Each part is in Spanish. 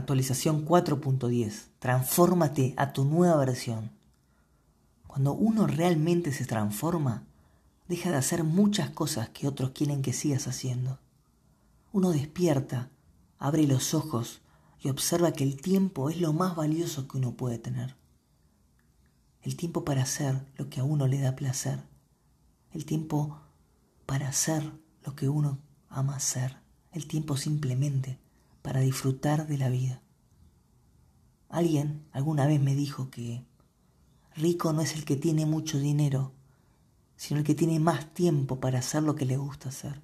actualización 4.10. Transfórmate a tu nueva versión. Cuando uno realmente se transforma, deja de hacer muchas cosas que otros quieren que sigas haciendo. Uno despierta, abre los ojos y observa que el tiempo es lo más valioso que uno puede tener. El tiempo para hacer lo que a uno le da placer. El tiempo para hacer lo que uno ama hacer. El tiempo simplemente para disfrutar de la vida. Alguien alguna vez me dijo que rico no es el que tiene mucho dinero, sino el que tiene más tiempo para hacer lo que le gusta hacer.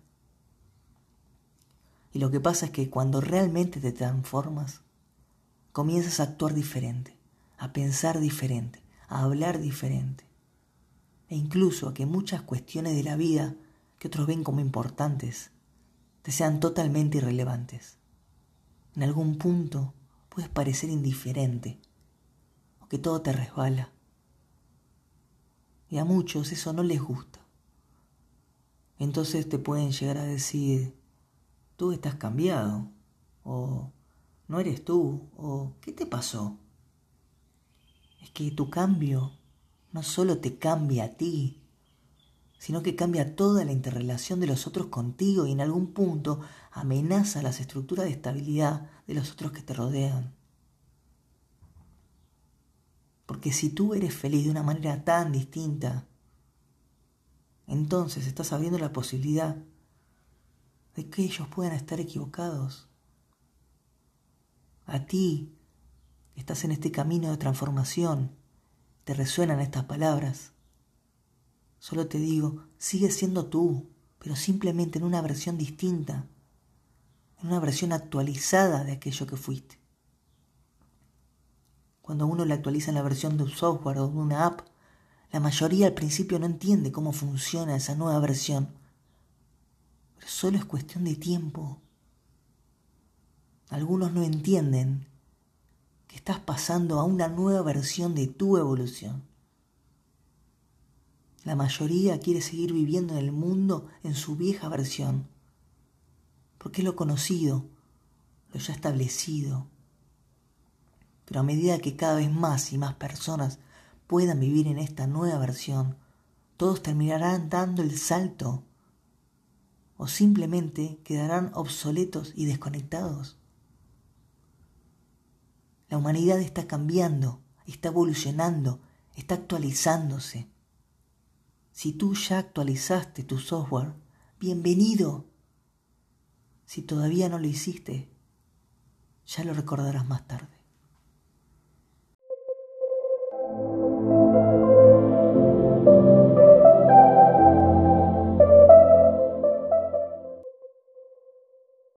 Y lo que pasa es que cuando realmente te transformas, comienzas a actuar diferente, a pensar diferente, a hablar diferente. E incluso a que muchas cuestiones de la vida que otros ven como importantes te sean totalmente irrelevantes. En algún punto puedes parecer indiferente o que todo te resbala. Y a muchos eso no les gusta. Entonces te pueden llegar a decir, tú estás cambiado, o no eres tú, o ¿qué te pasó? Es que tu cambio no solo te cambia a ti, sino que cambia toda la interrelación de los otros contigo y en algún punto amenaza las estructuras de estabilidad de los otros que te rodean. Porque si tú eres feliz de una manera tan distinta, entonces estás abriendo la posibilidad de que ellos puedan estar equivocados. A ti, estás en este camino de transformación, te resuenan estas palabras. Solo te digo, sigue siendo tú, pero simplemente en una versión distinta, en una versión actualizada de aquello que fuiste. Cuando uno le actualiza en la versión de un software o de una app, la mayoría al principio no entiende cómo funciona esa nueva versión. Pero solo es cuestión de tiempo. Algunos no entienden que estás pasando a una nueva versión de tu evolución. La mayoría quiere seguir viviendo en el mundo en su vieja versión, porque es lo conocido, lo ya establecido, pero a medida que cada vez más y más personas puedan vivir en esta nueva versión, todos terminarán dando el salto o simplemente quedarán obsoletos y desconectados. La humanidad está cambiando, está evolucionando, está actualizándose. Si tú ya actualizaste tu software, bienvenido. Si todavía no lo hiciste, ya lo recordarás más tarde.